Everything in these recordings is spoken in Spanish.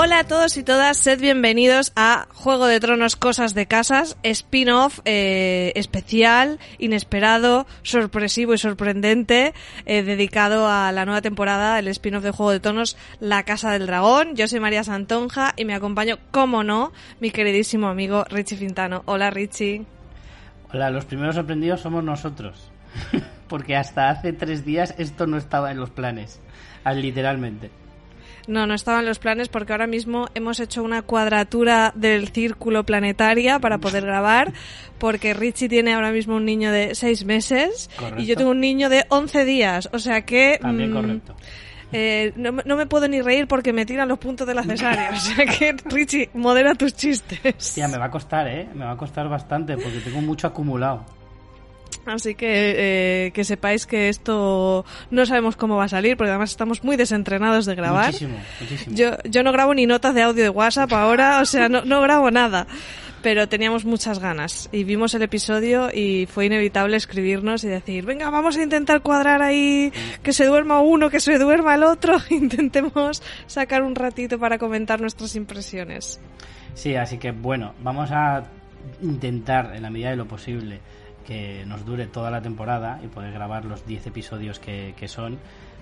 Hola a todos y todas, sed bienvenidos a Juego de Tronos Cosas de Casas, spin-off eh, especial, inesperado, sorpresivo y sorprendente, eh, dedicado a la nueva temporada, el spin-off de Juego de Tronos, La Casa del Dragón. Yo soy María Santonja y me acompaño, como no, mi queridísimo amigo Richie Fintano. Hola Richie. Hola, los primeros sorprendidos somos nosotros, porque hasta hace tres días esto no estaba en los planes, literalmente. No, no estaban los planes porque ahora mismo hemos hecho una cuadratura del círculo planetaria para poder grabar, porque Richie tiene ahora mismo un niño de seis meses y yo tengo un niño de once días, o sea que... También mm, correcto. Eh, no, me puedo ni reír porque me tiran los puntos de la cesárea. O sea que, Richie, modera tus chistes. Tía, me va a costar, ¿eh? Me va a costar bastante porque tengo mucho acumulado. Así que eh, que sepáis que esto no sabemos cómo va a salir, porque además estamos muy desentrenados de grabar. Muchísimo, muchísimo. Yo, yo no grabo ni notas de audio de WhatsApp ahora, o sea, no, no grabo nada. Pero teníamos muchas ganas y vimos el episodio y fue inevitable escribirnos y decir, venga, vamos a intentar cuadrar ahí que se duerma uno, que se duerma el otro, intentemos sacar un ratito para comentar nuestras impresiones. Sí, así que bueno, vamos a intentar en la medida de lo posible que nos dure toda la temporada y poder grabar los 10 episodios que, son,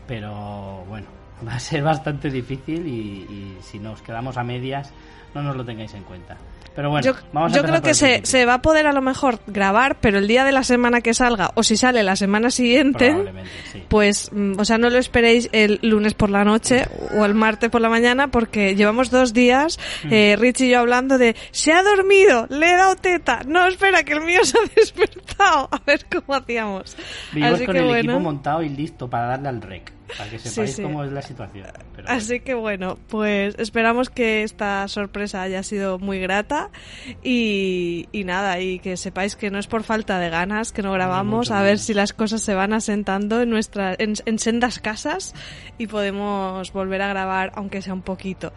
pero bueno, va a ser bastante difícil y, si nos quedamos a medias, no nos lo tengáis en cuenta. Pero bueno, yo, vamos yo creo que se, se, va a poder a lo mejor grabar, pero el día de la semana que salga, o si sale la semana siguiente, pues, mm, o sea, no lo esperéis el lunes por la noche o el martes por la mañana, porque llevamos dos días, mm. eh, Rich y yo hablando de, se ha dormido, le he dado teta, no, espera, que el mío se ha despertado, a ver cómo hacíamos. Vivimos con el equipo montado y listo para darle al rec. Para que sepáis cómo es la situación. Así que bueno, pues esperamos que esta sorpresa haya sido muy grata y, nada, y que sepáis que no es por falta de ganas que no grabamos, a ver si las cosas se van asentando en, nuestra, en sendas casas y podemos volver a grabar, aunque sea un poquito.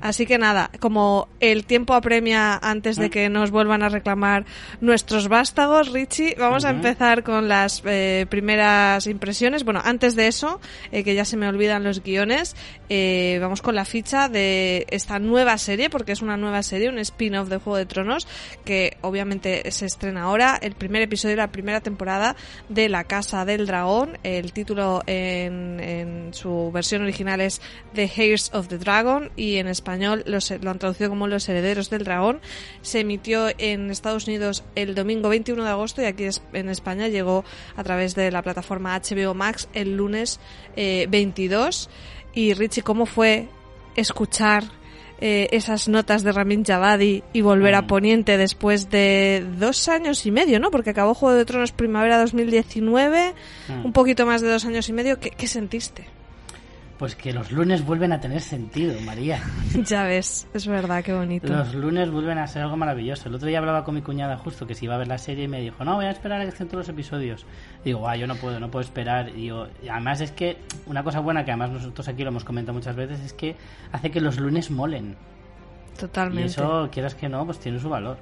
Así que nada, como el tiempo apremia antes de mm. que nos vuelvan a reclamar nuestros vástagos, Richie, vamos a empezar con las eh, primeras impresiones. Bueno, antes de eso, eh, que ya se me olvidan los guiones, eh, vamos con la ficha de esta nueva serie, porque es una nueva serie, un spin-off de Juego de Tronos, que obviamente se estrena ahora, el primer episodio de la primera temporada de La Casa del Dragón. El título en, en su versión original es The Heirs of the Dragon y en español lo han traducido como Los Herederos del Dragón. Se emitió en Estados Unidos el domingo 21 de agosto y aquí en España llegó a través de la plataforma HBO Max el lunes 22. Eh, y Richie, ¿cómo fue escuchar eh, esas notas de Ramin Javadi y volver a mm. Poniente después de dos años y medio, ¿no? Porque acabó Juego de Tronos Primavera 2019, mm. un poquito más de dos años y medio. qué sentiste? Pues que los lunes vuelven a tener sentido, María. Ya ves, es verdad, qué bonito. Los lunes vuelven a ser algo maravilloso. El otro día hablaba con mi cuñada justo que si iba a ver la serie y me dijo, no, voy a esperar a que estén todos los episodios. Digo, ah, yo no puedo, no puedo esperar. Y, además es que una cosa buena que además nosotros aquí lo hemos comentado muchas veces es que hace que los lunes molen. Totalmente. Y eso, quieras que no, pues tiene su valor.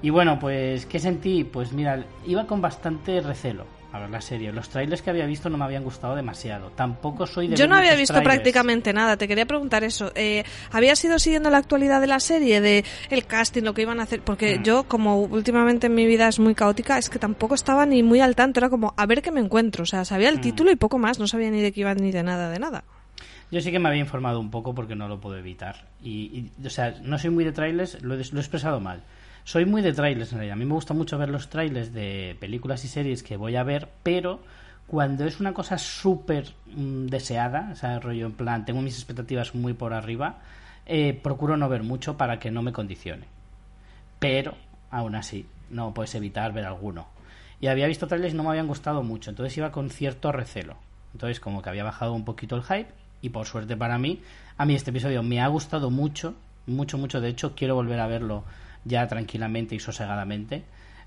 Y bueno, pues, ¿qué sentí? Pues mira, iba con bastante recelo a ver la serie. Los trailers que había visto no me habían gustado demasiado. Tampoco soy de. Yo no había visto prácticamente nada. Te quería preguntar eso. Eh, ¿Habías ido siguiendo la actualidad de la serie, de el casting, lo que iban a hacer? Porque mm. yo, como últimamente en mi vida es muy caótica, es que tampoco estaba ni muy al tanto. Era como a ver qué me encuentro. O sea, sabía el mm. título y poco más. No sabía ni de qué iba ni de nada, de nada. Yo sí que me había informado un poco porque no lo puedo evitar. Y, o sea, no soy muy de trailers, lo he expresado mal. Soy muy de trailers en realidad. A mí me gusta mucho ver los trailers de películas y series que voy a ver, pero cuando es una cosa súper mm, deseada, o sea, rollo en plan, tengo mis expectativas muy por arriba, eh, procuro no ver mucho para que no me condicione. Pero, aún así, no puedes evitar ver alguno. Y había visto trailers y no me habían gustado mucho, entonces iba con cierto recelo. Entonces, como que había bajado un poquito el hype, y por suerte para mí, a mí este episodio me ha gustado mucho, mucho, mucho. De hecho, quiero volver a verlo ya tranquilamente y sosegadamente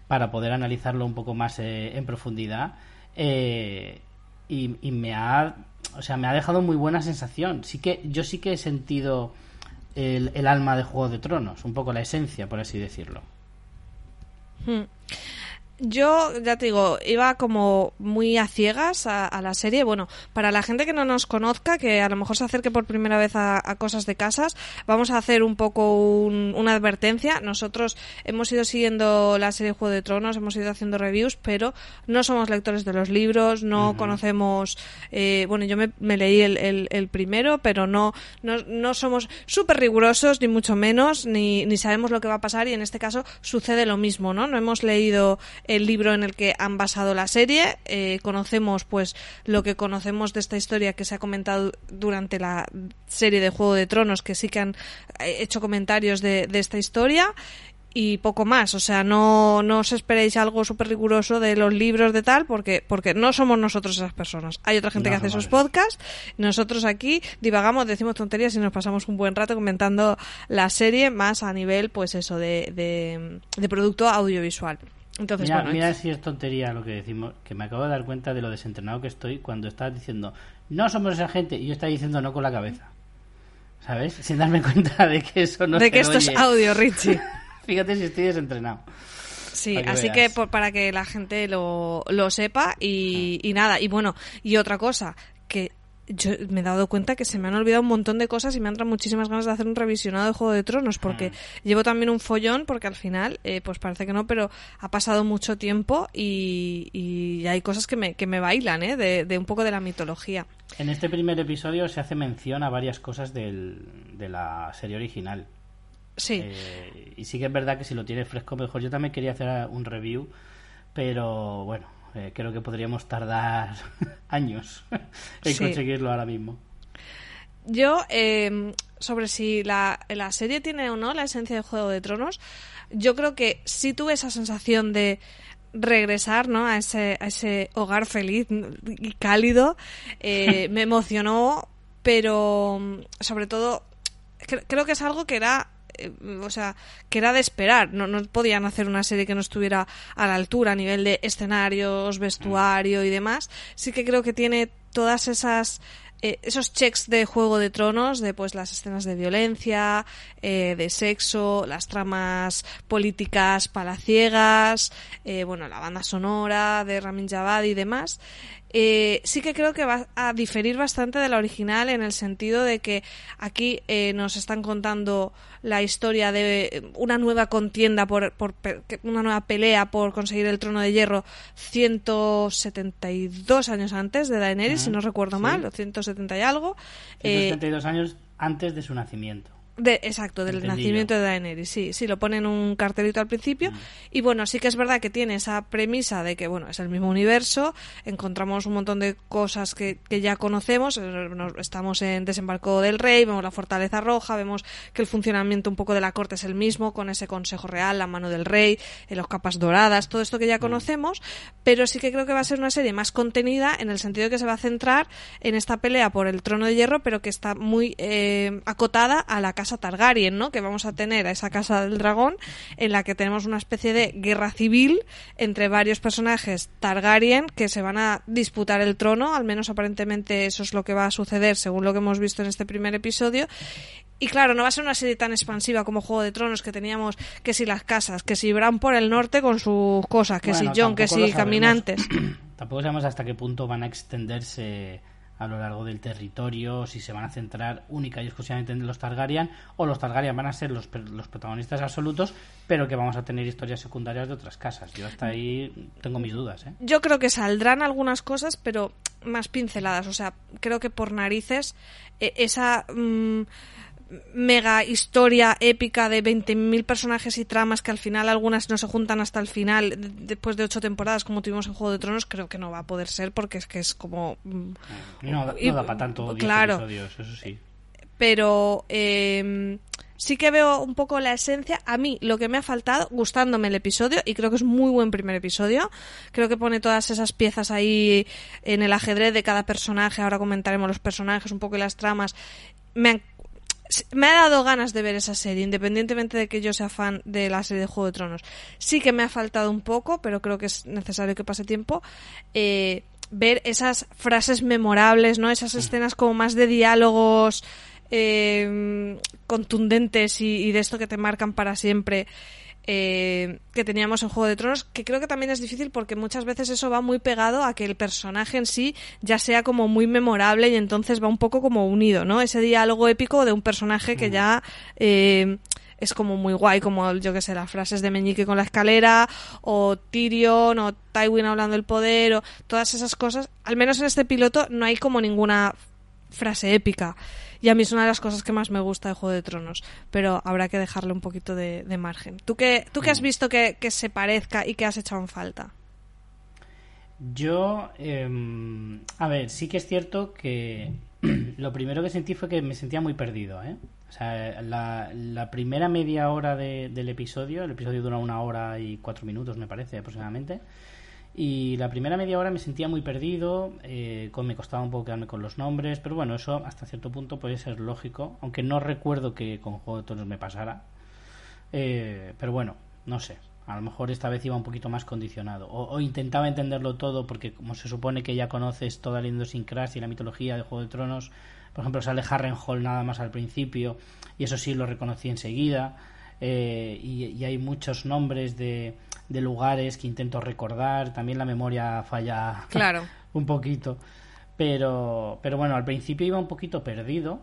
para poder analizarlo un poco más eh, en profundidad eh, y, me ha o sea me ha dejado muy buena sensación sí que yo sí que he sentido el, el alma de Juego de Tronos un poco la esencia por así decirlo hmm. Yo, ya te digo, iba como muy a ciegas a, la serie. Bueno, para la gente que no nos conozca, que a lo mejor se acerque por primera vez a, cosas de casas, vamos a hacer un poco una advertencia. Nosotros hemos ido siguiendo la serie Juego de Tronos, hemos ido haciendo reviews, pero no somos lectores de los libros, no conocemos. Eh, bueno, yo me, leí el, primero, pero no, no, no somos súper rigurosos, ni mucho menos, ni, ni sabemos lo que va a pasar, y en este caso sucede lo mismo, ¿no? No hemos leído el libro en el que han basado la serie. Eh, conocemos, pues, lo que conocemos de esta historia que se ha comentado durante la serie de Juego de Tronos, que sí que han eh, hecho comentarios de, esta historia y poco más. O sea, no, no os esperéis algo súper riguroso de los libros de tal, porque, porque no somos nosotros esas personas. Hay otra gente que hace esos podcasts. Nosotros aquí divagamos, decimos tonterías y nos pasamos un buen rato comentando la serie más a nivel, pues eso, de, de producto audiovisual mira, si es tontería lo que decimos, que me acabo de dar cuenta de lo desentrenado que estoy cuando estás diciendo no somos esa gente y yo estaba diciendo no con la cabeza. ¿Sabes? Sin darme cuenta de que eso no De que esto es audio, Richie. Fíjate si estoy desentrenado. Sí, así que para que la gente lo, lo sepa y, y nada. Y bueno, y otra cosa, que yo me he dado cuenta que se me han olvidado un montón de cosas y me han entrado muchísimas ganas de hacer un revisionado de Juego de Tronos porque mm. llevo también un follón porque al final, eh, pues parece que no, pero ha pasado mucho tiempo y, y hay cosas que me, que me bailan, ¿eh? De, un poco de la mitología. En este primer episodio se hace mención a varias cosas del, de la serie original. Sí. Eh, y sí que es verdad que si lo tienes fresco mejor. Yo también quería hacer un review, pero bueno, eh, creo que podríamos tardar años en conseguirlo ahora mismo. Yo, em, sobre si la, la, serie tiene o no la esencia de Juego de Tronos, yo creo que sí tuve esa sensación de regresar ¿no? a, ese, a ese hogar feliz y cálido. Eh, me emocionó, pero sobre todo creo que es algo que era eh, o sea, que era de esperar. No, no podían hacer una serie que no estuviera a la altura a nivel de escenarios, vestuario y demás. Sí que creo que tiene todas esas eh, esos checks de Juego de Tronos, de pues las escenas de violencia, eh, de sexo, las tramas políticas palaciegas, bueno, la banda sonora de Ramin Javad y demás, eh, sí que creo que va a diferir bastante de la original en el sentido de que aquí eh, nos están contando la historia de una nueva contienda por, por, una nueva pelea por conseguir el trono de hierro 172 años antes de Daenerys, si no recuerdo mal, o 170 y algo. 172 años antes de su nacimiento. De, exacto, del nacimiento de Daenerys, sí, sí, lo ponen un cartelito al principio. Mm. Y bueno, sí que es verdad que tiene esa premisa de que, bueno, es el mismo universo, encontramos un montón de cosas que, que ya conocemos, eh, estamos en Desembarco del Rey, vemos la Fortaleza Roja, vemos que el funcionamiento un poco de la corte es el mismo, con ese Consejo Real, la mano del Rey, en los capas doradas, todo esto que ya mm. conocemos, pero sí que creo que va a ser una serie más contenida en el sentido de que se va a centrar en esta pelea por el trono de hierro, pero que está muy eh, acotada a la casa casa Targaryen, ¿no? Que vamos a tener a esa casa del dragón en la que tenemos una especie de guerra civil entre varios personajes Targaryen que se van a disputar el trono, al menos aparentemente eso es lo que va a suceder según lo que hemos visto en este primer episodio. Y claro, no va a ser una serie tan expansiva como Juego de Tronos que teníamos que si las casas, que si Bran por el norte con sus cosas, que si John, que si caminantes. tampoco sabemos hasta qué punto van a extenderse a lo largo del territorio, si se van a centrar única y exclusivamente en los Targaryen, o los Targaryen van a ser los, los protagonistas absolutos, pero que vamos a tener historias secundarias de otras casas. Yo hasta ahí tengo mis dudas. ¿eh? Yo creo que saldrán algunas cosas, pero más pinceladas. O sea, creo que por narices e, esa... Mm, mega historia épica de 20.000 personajes y tramas que al final algunas no se juntan hasta el final después de ocho temporadas como tuvimos en Juego de Tronos creo que no va a poder ser porque es que es como mm, no, da para tanto claro, episodios eso sí pero eh, sí que veo un poco la esencia. A mí lo que me ha faltado, gustándome el episodio, y creo que es muy buen primer episodio, creo que pone todas esas piezas ahí en el ajedrez de cada personaje, ahora comentaremos los personajes, un poco y las tramas. Me han me ha dado ganas de ver esa serie, independientemente de que yo sea fan de la serie de Juego de Tronos. Sí que me ha faltado un poco, pero creo que es necesario que pase tiempo. Eh, ver esas frases memorables, ¿no? Esas escenas como más de diálogos eh, contundentes y, de esto que te marcan para siempre. Eh, que teníamos en Juego de Tronos, que creo que también es difícil porque muchas veces eso va muy pegado a que el personaje en sí ya sea como muy memorable y entonces va un poco como unido, ¿no? Ese diálogo épico de un personaje que ya eh, es como muy guay, como yo que sé, las frases de Meñique con la escalera, o Tyrion, o Tywin hablando del poder, o todas esas cosas. Al menos en este piloto no hay como ninguna frase épica. Y a mí es una de las cosas que más me gusta de Juego de Tronos. Pero habrá que dejarle un poquito de, de margen. ¿Tú qué, ¿Tú qué has visto que, que, se parezca y que has echado en falta? Yo, eh, a ver, sí que es cierto que lo primero que sentí fue que me sentía muy perdido. ¿eh? O sea, la, la primera media hora de, del episodio, el episodio dura una hora y cuatro minutos, me parece aproximadamente. Y la primera media hora me sentía muy perdido, eh, con, me costaba un poco quedarme con los nombres, pero bueno, eso hasta cierto punto puede ser lógico, aunque no recuerdo que con Juego de Tronos me pasara. Eh, pero bueno, no sé, a lo mejor esta vez iba un poquito más condicionado. O, intentaba entenderlo todo, porque como se supone que ya conoces toda la idiosincrasia y la mitología de Juego de Tronos, por ejemplo, sale Harrenhal nada más al principio, y eso sí lo reconocí enseguida. Eh, y, hay muchos nombres de, de, lugares que intento recordar. También la memoria falla claro. un poquito. Pero, pero bueno, al principio iba un poquito perdido.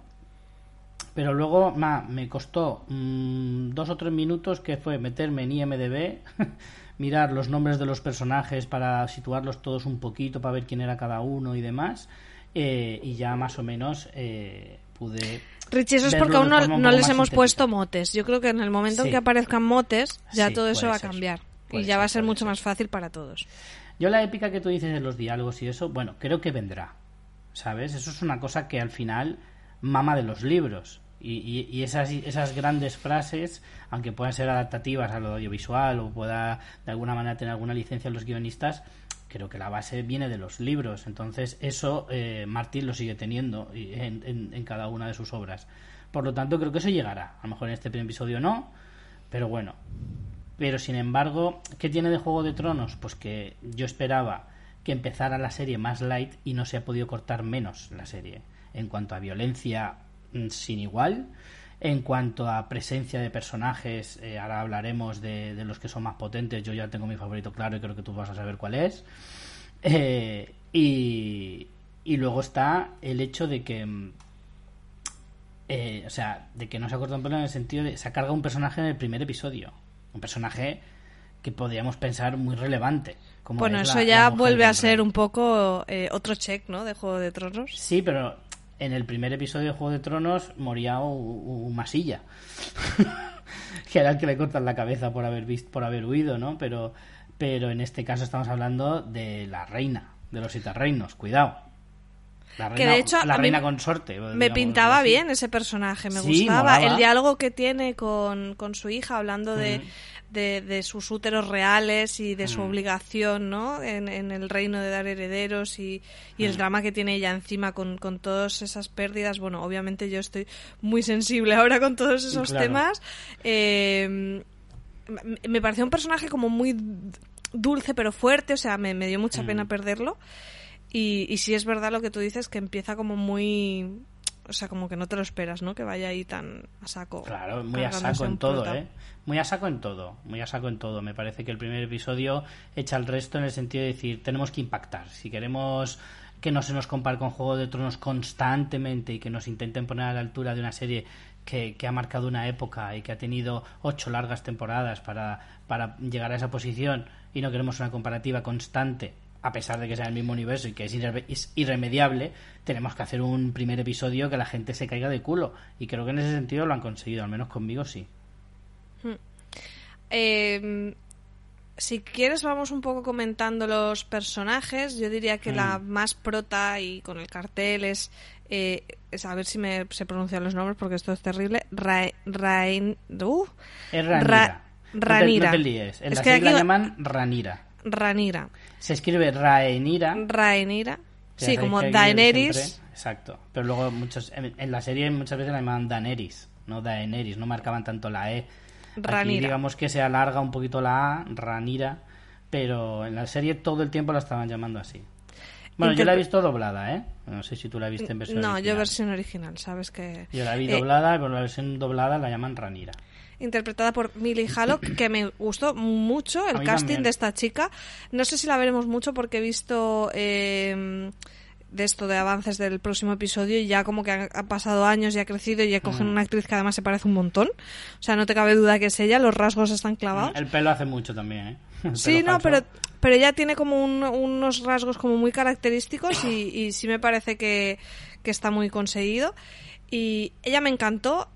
Pero luego ma, me costó mmm, dos o tres minutos que fue meterme en IMDB, mirar los nombres de los personajes para situarlos todos un poquito, para ver quién era cada uno y demás. Eh, y ya más o menos eh, pude Richie, eso es porque aún no, no les hemos puesto motes. Yo creo que en el momento sí. en que aparezcan motes, ya Sí, todo eso va a ser. cambiar. Puede y ya ser, va a ser mucho ser. más fácil para todos. Yo la épica que tú dices de los diálogos y eso, bueno, creo que vendrá. ¿Sabes? Eso es una cosa que al final mama de los libros. Y, y, y esas, esas grandes frases, aunque puedan ser adaptativas a lo audiovisual o pueda de alguna manera tener alguna licencia en los guionistas, creo que la base viene de los libros. Entonces, eso eh, Martín lo sigue teniendo en- en cada una de sus obras. Por lo tanto, creo que eso llegará. A lo mejor en este primer episodio no, pero bueno. Pero sin embargo, ¿qué tiene de Juego de Tronos? Pues que yo esperaba que empezara la serie más light y no se ha podido cortar menos la serie. En cuanto a violencia mm, sin igual, en cuanto a presencia de personajes, eh, ahora hablaremos de, los que son más potentes. Yo ya tengo mi favorito claro y creo que tú vas a saber cuál es. Eh, y, y luego está el hecho de que mm, eh, o sea, de que no se ha cortado en el sentido de se ha cargado un personaje en el primer episodio. Un personaje que podríamos pensar muy relevante. Como Bueno, es eso la- ya la vuelve a ser un poco eh, otro check, ¿no? De Juego de Tronos. Sí, pero en el primer episodio de Juego de Tronos moría un, un masilla. que era el que le cortan la cabeza por haber visto, por haber huido, ¿no? Pero, pero en este caso estamos hablando de la reina, de los siete reinos, cuidado. La reina, Que de hecho la reina consorte. Me pintaba así. bien ese personaje, me Sí, gustaba. El diálogo que tiene con, con su hija, hablando de, Ujú. de, de sus úteros reales y de su Mm. obligación ¿no? en, en el reino de dar herederos y, y el Mm. drama que tiene ella encima con, con todas esas pérdidas. Bueno, obviamente yo estoy muy sensible ahora con todos esos Claro. temas. Eh, me- pareció un personaje como muy dulce pero fuerte, o sea, me, me dio mucha Mm. pena perderlo. Y, y sí es verdad lo que tú dices, que empieza como muy... O sea, como que no te lo esperas, ¿no? Que vaya ahí tan a saco. Claro, muy a saco en todo, prota. ¿eh? Muy a saco en todo, muy a saco en todo. Me parece que el primer episodio echa el resto en el sentido de decir, tenemos que impactar. Si queremos que no se nos compare con Juego de Tronos constantemente y que nos intenten poner a la altura de una serie que, que ha marcado una época y que ha tenido ocho largas temporadas para, para llegar a esa posición y no queremos una comparativa constante a pesar de que sea el mismo universo y que es, irre- es irremediable, tenemos que hacer un primer episodio que la gente se caiga de culo. Y creo que en ese sentido lo han conseguido, al menos conmigo sí. Eh, si quieres, vamos un poco comentando los personajes. Yo diría que la más prota y con el cartel es. eh, es a ver si me se pronuncian los nombres porque esto es terrible. Ra, Rain- uh, Es Ranira. Ra- No te- Ranira. No te, líes. En Es la que la aquí- llaman Ranira. Ranira. Se escribe. Raenira. Ya Sí, como Daenerys. siempre- Exacto. Pero luego muchos en, en la serie muchas veces la llamaban Daenerys, no Daenerys, no marcaban tanto la E. Aquí digamos que se alarga un poquito la A, Ranira, pero en la serie todo el tiempo la estaban llamando así. Bueno, yo la he visto doblada, ¿eh? No sé si tú la viste en versión No, yo original. versión original, ¿sabes que Yo la vi eh, doblada, pero la versión doblada la llaman Ranira. Interpretada por Millie Hallock, que me gustó mucho el casting de esta chica. No sé si la veremos mucho porque he visto... Eh, de esto de avances del próximo episodio y ya como que han, pasado años y ha crecido y ya cogen mm. una actriz que además se parece un montón. O sea, no te cabe duda que es ella, los rasgos están clavados. El pelo hace mucho también, ¿eh? sí, no, pero, pero ella tiene como unos rasgos como muy característicos y, y sí me parece que, que está muy conseguido. Y ella me encantó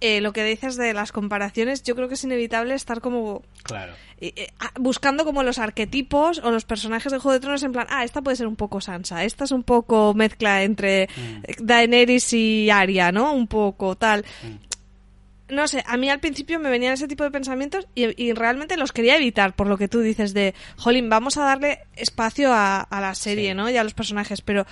eh, lo que dices de las comparaciones, yo creo que es inevitable estar como claro. Eh, ah, buscando como los arquetipos o los personajes de Juego de Tronos en plan, ah, esta puede ser un poco Sansa, esta es un poco mezcla entre mm. Daenerys y Arya, ¿no? Un poco tal. Mm. No sé, a mí al principio me venían ese tipo de pensamientos y, realmente los quería evitar, por lo que tú dices de, jolín, vamos a darle espacio a, la serie, ¿no? Y a los personajes, pero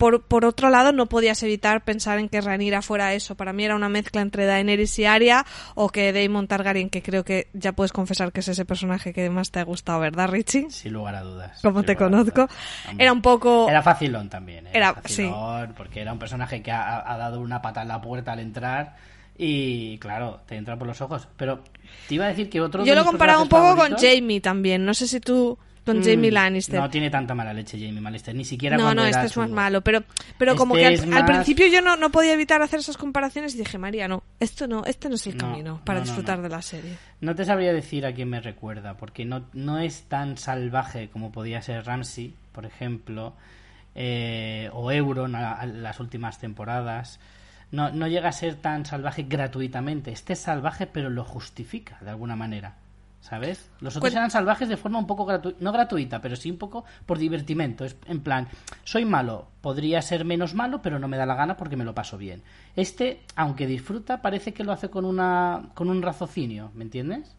por, por, otro lado, no podías evitar pensar en que Rhaenyra fuera eso. Para mí era una mezcla entre Daenerys y Arya o que Daemon Targaryen, que creo que ya puedes confesar que es ese personaje que más te ha gustado, ¿verdad, Richie? Sin lugar a dudas. Como te conozco. Era un poco... Era facilón también. ¿eh? Era, facilón, porque era un personaje que ha, dado una pata en la puerta al entrar y claro, te entra por los ojos. Pero te iba a decir que otro. Yo lo he comparado un poco con Jamie también. No sé si tú con mm, Jamie Lannister. No tiene tanta mala leche Jamie Lannister, ni siquiera No, no, este es más malo, pero, pero como que este al, principio yo no, no, podía evitar hacer esas comparaciones y dije, María, no, esto no, este no es el camino para disfrutar de la serie. No te sabría decir a quién me recuerda, porque no, no es tan salvaje como podía ser Ramsey, por ejemplo, eh, o Euron en las últimas temporadas. No, no llega a ser tan salvaje gratuitamente. Este es salvaje, pero lo justifica de alguna manera. ¿Sabes? Los otros eran salvajes de forma un poco gratuita, no gratuita, pero sí un poco por divertimento. Es en plan, soy malo, podría ser menos malo, pero no me da la gana porque me lo paso bien. Este, aunque disfruta, parece que lo hace con una con un raciocinio, ¿me entiendes?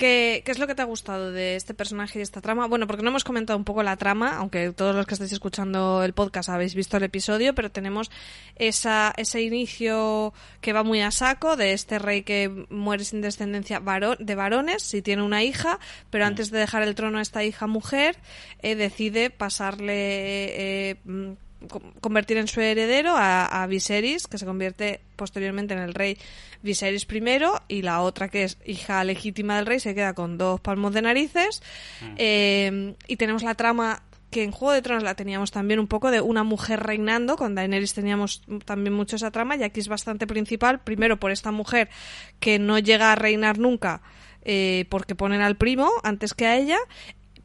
¿Qué, es lo que te ha gustado de este personaje y de esta trama? Bueno, porque no hemos comentado un poco la trama, aunque todos los que estáis escuchando el podcast habéis visto el episodio, pero tenemos esa, ese inicio que va muy a saco de este rey que muere sin descendencia de varones, si tiene una hija, pero antes de dejar el trono a esta hija mujer, eh, decide pasarle... Eh, mm, convertir en su heredero a, Viserys, que se convierte posteriormente en el rey Viserys I, y la otra, que es hija legítima del rey, se queda con dos palmos de narices. Mm. Eh, y tenemos la trama que en Juego de Tronos la teníamos también un poco de una mujer reinando, con Daenerys teníamos también mucho esa trama, y aquí es bastante principal, primero por esta mujer que no llega a reinar nunca, eh, porque ponen al primo antes que a ella,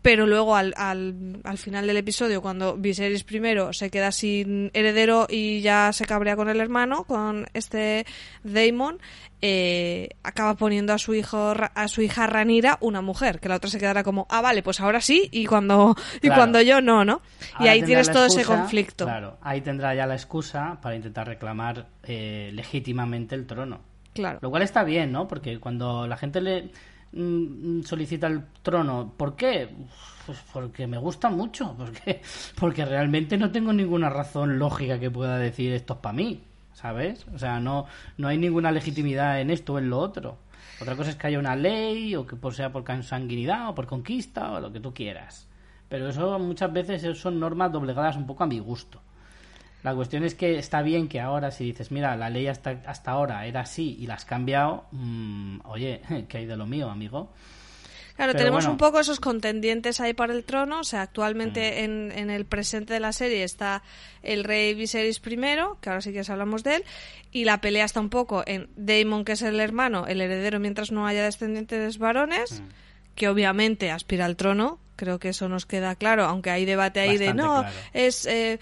pero luego al, al, al, final del episodio, cuando Viserys primero se queda sin heredero y ya se cabrea con el hermano, con este Daemon, eh, acaba poniendo a su hijo a su hija Ranira una mujer, que la otra se quedará como, ah, vale, pues ahora sí, y cuando, y cuando yo no, ¿no? y ahí tienes todo ese conflicto. Claro, ahí tendrá ya la excusa para intentar reclamar eh, legítimamente el trono. Claro. Lo cual está bien, ¿no? Porque cuando la gente le solicita el trono. ¿Por qué? Pues porque me gusta mucho, porque, porque realmente no tengo ninguna razón lógica que pueda decir esto es para mí, ¿sabes? O sea, no, no hay ninguna legitimidad en esto o en lo otro. Otra cosa es que haya una ley o que sea por consanguinidad o por conquista o lo que tú quieras. Pero eso muchas veces son normas doblegadas un poco a mi gusto. La cuestión es que está bien que ahora si dices, mira, la ley hasta, hasta ahora era así y la has cambiado, mm, oye, ¿qué hay de lo mío, amigo? Claro, tenemos un poco esos contendientes ahí para el trono. O sea, actualmente mm. en, en, el presente de la serie está el rey Viserys I, que ahora sí que hablamos de él, y la pelea está un poco en Daemon, que es el hermano, el heredero mientras no haya descendientes varones, mm. que obviamente aspira al trono. Creo que eso nos queda claro, aunque hay debate ahí de no, es... Eh,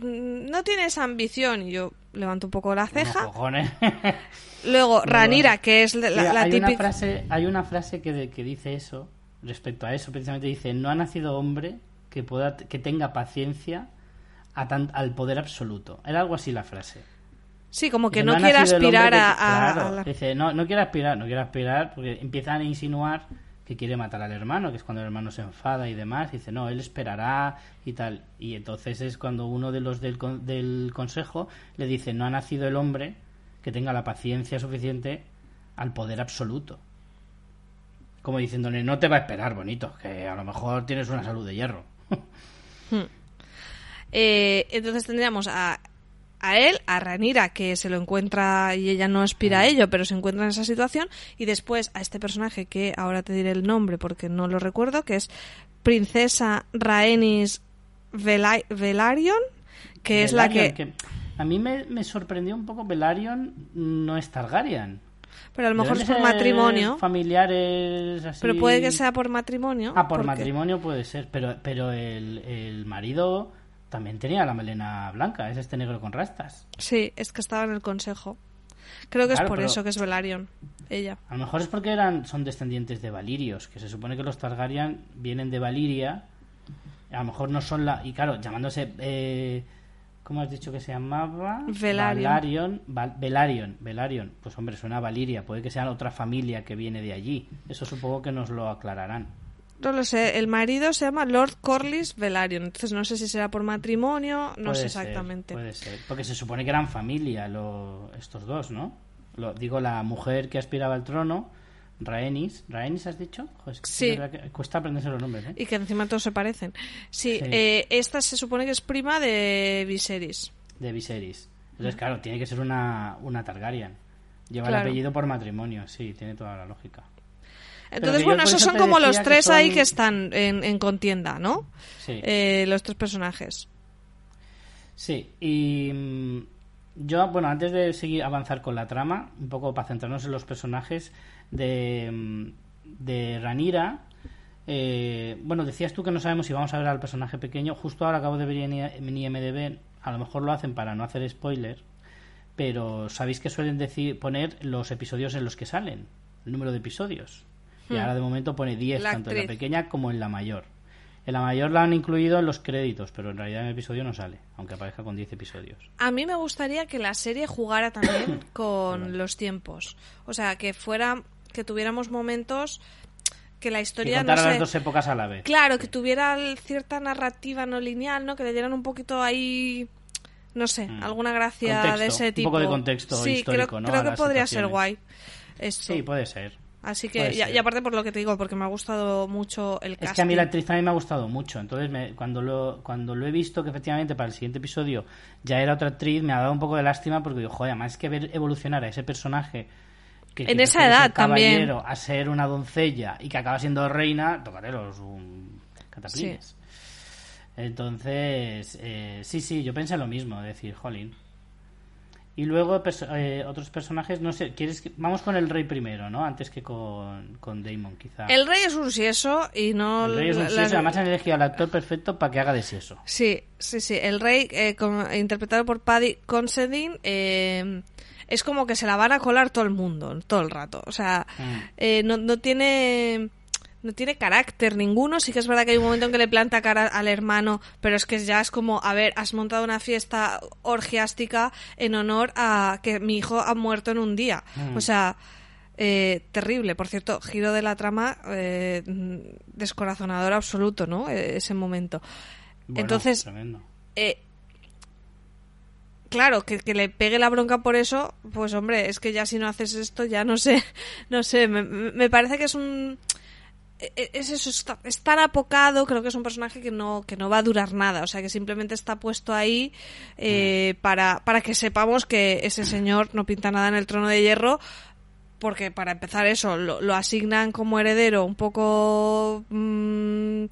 no tienes ambición. Y yo levanto un poco la ceja. Luego, Ranira, que es la, hay típica. Una frase, hay una frase que, que dice eso, respecto a eso, precisamente dice: No ha nacido hombre que, pueda, que tenga paciencia a al poder absoluto. Era algo así la frase. Sí, como que no, quiere aspirar a, Dice, no, no quiere aspirar, no quiere aspirar, porque empiezan a insinuar quiere matar al hermano, que es cuando el hermano se enfada y demás, dice, no, él esperará y tal. Y entonces es cuando uno de los del, del consejo le dice, no ha nacido el hombre que tenga la paciencia suficiente al poder absoluto. Como diciéndole, no te va a esperar, bonito, que a lo mejor tienes una salud de hierro. Hmm. Eh, entonces tendríamos a a él, a Ranira, que se lo encuentra y ella no aspira a ello, pero se encuentra en esa situación, y después a este personaje que ahora te diré el nombre porque no lo recuerdo, que es Princesa Rhaenys Vela- Velaryon, que es la que... A mí me, me sorprendió un poco Velaryon no es Targaryen. Pero a lo mejor es por matrimonio. Familiares así. Pero puede que sea por matrimonio. Ah, por matrimonio puede ser, pero, pero el, el marido también tenía la melena blanca, es este negro con rastas. Sí, es que estaba en el consejo. Creo que Claro, es por eso que es Velaryon, ella. A lo mejor es porque eran son descendientes de valirios, que se supone que los Targaryen vienen de Valiria. A lo mejor no son la. Y claro, llamándose. Eh, ¿Cómo has dicho que se llamaba? Velaryon. Velaryon. Velaryon. Pues hombre, suena a Valiria. Puede que sea otra familia que viene de allí. Eso supongo que nos lo aclararán. No lo sé, el marido se llama Lord Corlys Velaryon, entonces no sé si será por matrimonio, no Puede sé ser, exactamente. puede ser. Porque se supone que eran familia lo- estos dos, ¿no? Lo, digo, la mujer que aspiraba al trono, Rhaenys. ¿Rhaenys has dicho? Joder, es que Sí. que cuesta aprenderse los nombres, ¿eh? Y que encima todos se parecen. Sí, Sí. eh, esta se supone que es prima de Viserys. de Viserys. Entonces, claro, tiene que ser una, una Targaryen. Lleva Claro. el apellido por matrimonio, sí, tiene toda la lógica. Entonces, bueno, esos eso son como los tres ahí que están en, en contienda, ¿no? Sí, Eh, los tres personajes. sí. Y mm, yo, bueno, antes de seguir avanzar con la trama, un poco para centrarnos en los personajes de, mm, de Ranira. eh, bueno, decías tú que no sabemos si vamos a ver al personaje pequeño. Justo ahora acabo de ver en IMDB, a lo mejor lo hacen para no hacer spoiler, pero sabéis que suelen decir poner los episodios en los que salen, el número de episodios. Y ahora de momento pone 10, La tanto en la pequeña como en la mayor. En la mayor la han incluido en los créditos, pero en realidad en el episodio no sale, aunque aparezca con 10 episodios. A mí me gustaría que la serie jugara también con los tiempos. O sea, que fuera, que tuviéramos momentos que la historia no contar a las sé, dos épocas a la vez. Claro, que tuviera cierta narrativa no lineal, ¿no? Que le dieran un poquito ahí, no sé, Mm. alguna gracia Contexto, de ese un tipo. poco de contexto sí, histórico, creo, ¿no? creo que podría ser guay. Esto. Sí, puede ser. Así que, y, aparte por lo que te digo, porque me ha gustado mucho el casting. Es que a mí la actriz también me ha gustado mucho. Entonces, me- cuando, lo, cuando lo he visto que efectivamente para el siguiente episodio ya era otra actriz, me ha dado un poco de lástima porque digo, joder, además es que ver evolucionar a ese personaje que, En que esa edad también. caballero a ser una doncella y que acaba siendo reina, tocaré los um, cataplines. Entonces, eh, sí, sí, yo pensé lo mismo, decir, jolín. Y luego perso- eh, otros personajes, no sé, ¿quieres que... vamos con el rey primero, ¿no? Antes que con, con Damon, quizá. El rey es un sieso y no... El rey es un sieso, la- además han elegido al actor perfecto para que haga de sieso. Sí, sí, sí. El rey, eh, con- interpretado por Paddy Considine, eh, es como que se la van a colar todo el mundo, todo el rato. O sea, Mm. eh, no, no tiene no tiene carácter ninguno. Sí que es verdad que hay un momento en que le planta cara al hermano, pero es que ya es como, a ver, has montado una fiesta orgiástica en honor a que mi hijo ha muerto en un día. Mm. O sea, eh, terrible. Por cierto, giro de la trama eh, descorazonador absoluto, ¿no? Eh, ese momento. Bueno, Entonces, eh, claro, que, que le pegue la bronca por eso, pues hombre, es que ya si no haces esto, ya no sé, no sé, me, me parece que es un... e- Es eso, está- es tan apocado, creo que es un personaje que no, que no va a durar nada, o sea que simplemente está puesto ahí eh, para, para que sepamos que ese señor no pinta nada en el trono de hierro, porque para empezar eso, lo, lo asignan como heredero un poco mm,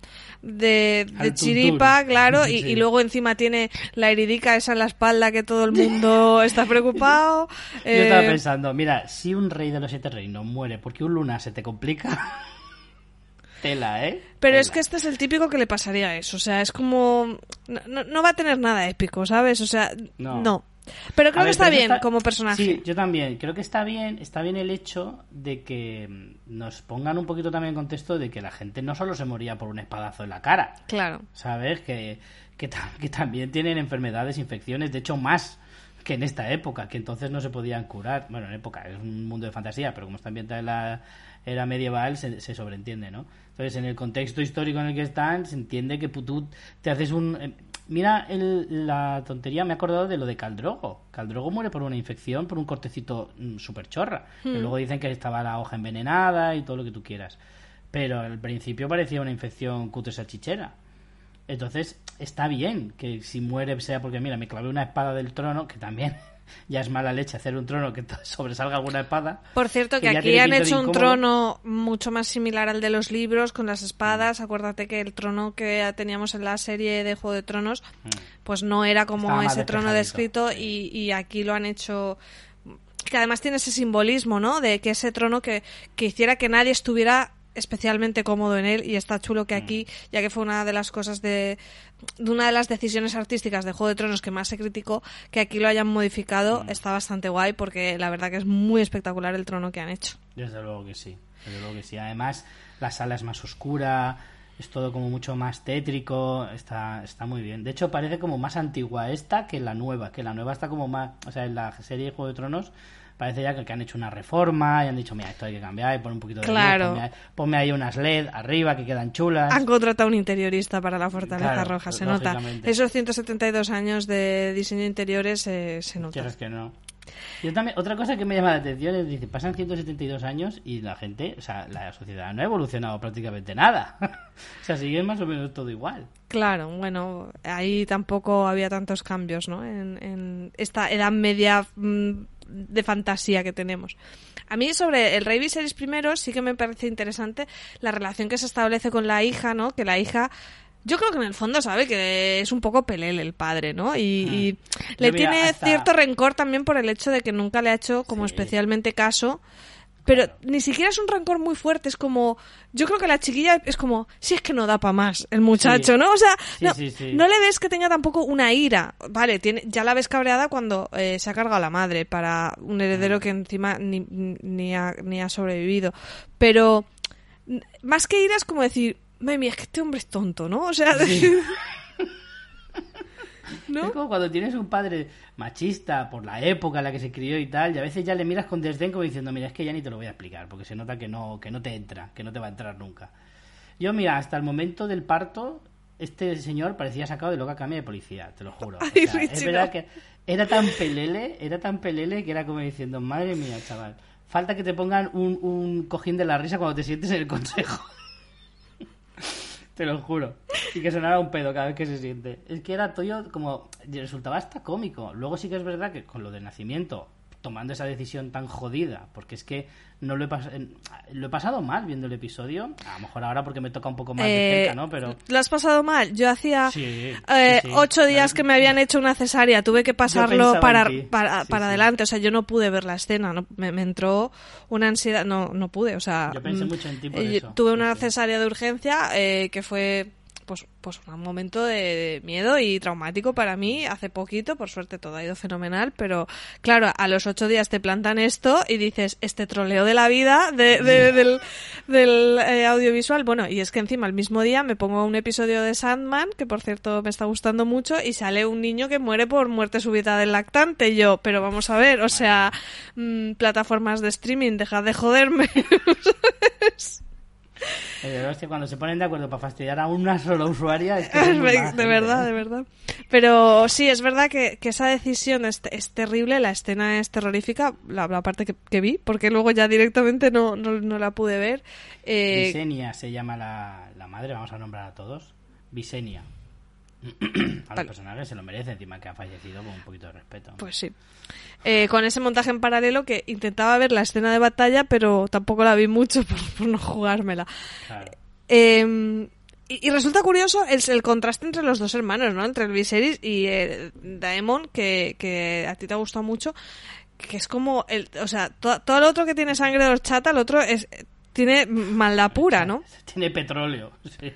de, chiripa, claro, Sí. y luego encima tiene la heridica esa en la espalda que todo el mundo está preocupado. Yo estaba Eh, pensando, mira, si un rey de los siete reinos muere porque un luna se te complica, tela, ¿eh? Pero es que este es el típico que le pasaría eso, o sea, es como... No, no- va a tener nada épico, ¿sabes? O sea, No. no. Pero A creo que está bien está- como personaje. Sí, yo también. Creo que está bien, está bien el hecho de que nos pongan un poquito también en contexto de que la gente no solo se moría por un espadazo en la cara, Claro. ¿sabes? Que, que también tienen enfermedades, infecciones, de hecho más que en esta época, que entonces no se podían curar. Bueno, en época, es un mundo de fantasía, pero como está ambientada en la era medieval, se, se sobreentiende, ¿no? Entonces, en el contexto histórico en el que están, se entiende que tú te haces un... eh, Mira el- la tontería, me he acordado de lo de Caldrogo. Caldrogo muere por una infección, por un cortecito súper chorra. Y luego dicen que estaba la hoja envenenada y todo lo que tú quieras. Pero al principio parecía una infección cutre salchichera. Entonces, está bien que si muere sea porque, mira, me clavé una espada del trono, que también ya es mala leche hacer un trono que sobresalga alguna espada. Por cierto, que, aquí han hecho un trono mucho más similar al de los libros, con las espadas. Acuérdate que el trono que teníamos en la serie de Juego de Tronos, mm. pues no era como ese trono descrito y, y aquí lo han hecho que además tiene ese simbolismo, ¿no? De que ese trono que, que hiciera que nadie estuviera especialmente cómodo en él y está chulo que aquí, mm. ya que fue una de las cosas de, de, una de las decisiones artísticas de Juego de Tronos que más se criticó, que aquí lo hayan modificado, mm. está bastante guay porque la verdad que es muy espectacular el trono que han hecho. Desde luego que sí, desde luego que sí. Además, la sala es más oscura, es todo como mucho más tétrico, está, está muy bien. De hecho, parece como más antigua esta que la nueva, que la nueva está como más, o sea, en la serie de Juego de Tronos parece ya que, han hecho una reforma y han dicho, mira, esto hay que cambiar y poner un poquito de claro. ponme, ahí unas LED arriba que quedan chulas. Han contratado un interiorista para la Fortaleza Roja, se nota. Esos 172 años de diseño de interiores eh, se nota. que no. Yo también, otra cosa que me llama la atención es, dice, pasan 172 años y la gente, o sea, la sociedad no ha evolucionado prácticamente nada. o sea, sigue más o menos todo igual. Claro, bueno, ahí tampoco había tantos cambios, ¿no? En, en esta edad media mm, de fantasía que tenemos. A mí sobre el Rey Viserys primero sí que me parece interesante la relación que se establece con la hija, ¿no? Que la hija yo creo que en el fondo sabe que es un poco pelele el padre, ¿no? Y, ah. le tiene cierto rencor también por el hecho de que nunca le ha hecho como especialmente caso pero ni siquiera es un rencor muy fuerte, es como, yo creo que la chiquilla es como, si es que no da para más el muchacho, ¿no? O sea, no, le ves que tenga tampoco una ira, vale, tiene, ya la ves cabreada cuando eh, se ha cargado a la madre para un heredero que encima ni, ni, ha, ni ha sobrevivido, pero más que ira es como decir, mami, es que este hombre es tonto, ¿no? O sea... Es como cuando tienes un padre machista por la época en la que se crió y tal, y a veces ya le miras con desdén como diciendo, mira, es que ya ni te lo voy a explicar, porque se nota que no, que no te entra, que no te va a entrar nunca. Yo, mira, hasta el momento del parto, este señor parecía sacado de loca cambia de policía, te lo juro. es verdad que era tan pelele, era tan pelele que era como diciendo, madre mía, chaval, falta que te pongan un, un cojín de la risa cuando te sientes en el consejo. Te lo juro. Y que sonara un pedo cada vez que se siente. Es que era todo como. Resultaba hasta cómico. Luego sí que es verdad que con lo de nacimiento tomando esa decisión tan jodida, porque es que no lo he, lo he pasado mal viendo el episodio, a lo mejor ahora porque me toca un poco más de cerca, ¿no? Pero... ¿Lo has pasado mal? Yo hacía eh, ocho días que me habían hecho una cesárea, tuve que pasarlo para, para, para adelante, o sea, yo no pude ver la escena, ¿no? me, entró una ansiedad, no, no pude, o sea... Yo pensé mm, mucho en ti por eso. Tuve una cesárea de urgencia eh, que fue pues, pues un momento de miedo y traumático para mí. Hace poquito, por suerte todo ha ido fenomenal, pero claro, a los ocho días te plantan esto y dices, este troleo de la vida del, eh, audiovisual, bueno, y es que encima el mismo día me pongo un episodio de Sandman, que por cierto me está gustando mucho, y sale un niño que muere por muerte súbita del lactante, yo, pero vamos a ver, o sea, mm, plataformas de streaming, dejad de joderme. Es que cuando se ponen de acuerdo para fastidiar a una sola usuaria. Es de verdad, de verdad. Pero sí, es verdad que, esa decisión es, terrible, la escena es terrorífica, la, parte que, vi, porque luego ya directamente no, no, la pude ver. Eh... Visenia se llama la, la madre, vamos a nombrar a todos. Visenia. A los personajes se lo merece, encima que ha fallecido con un poquito de respeto. Pues sí. Eh, con ese montaje en paralelo que intentaba ver la escena de batalla, pero tampoco la vi mucho por, no jugármela. Em, y, resulta curioso el, el, contraste entre los dos hermanos, ¿no? Entre el Viserys y el Daemon, que, que a ti te ha gustado mucho, que es como, el, o sea, todo el otro que tiene sangre de horchata, el otro es tiene maldad pura, ¿no? Tiene petróleo, sí.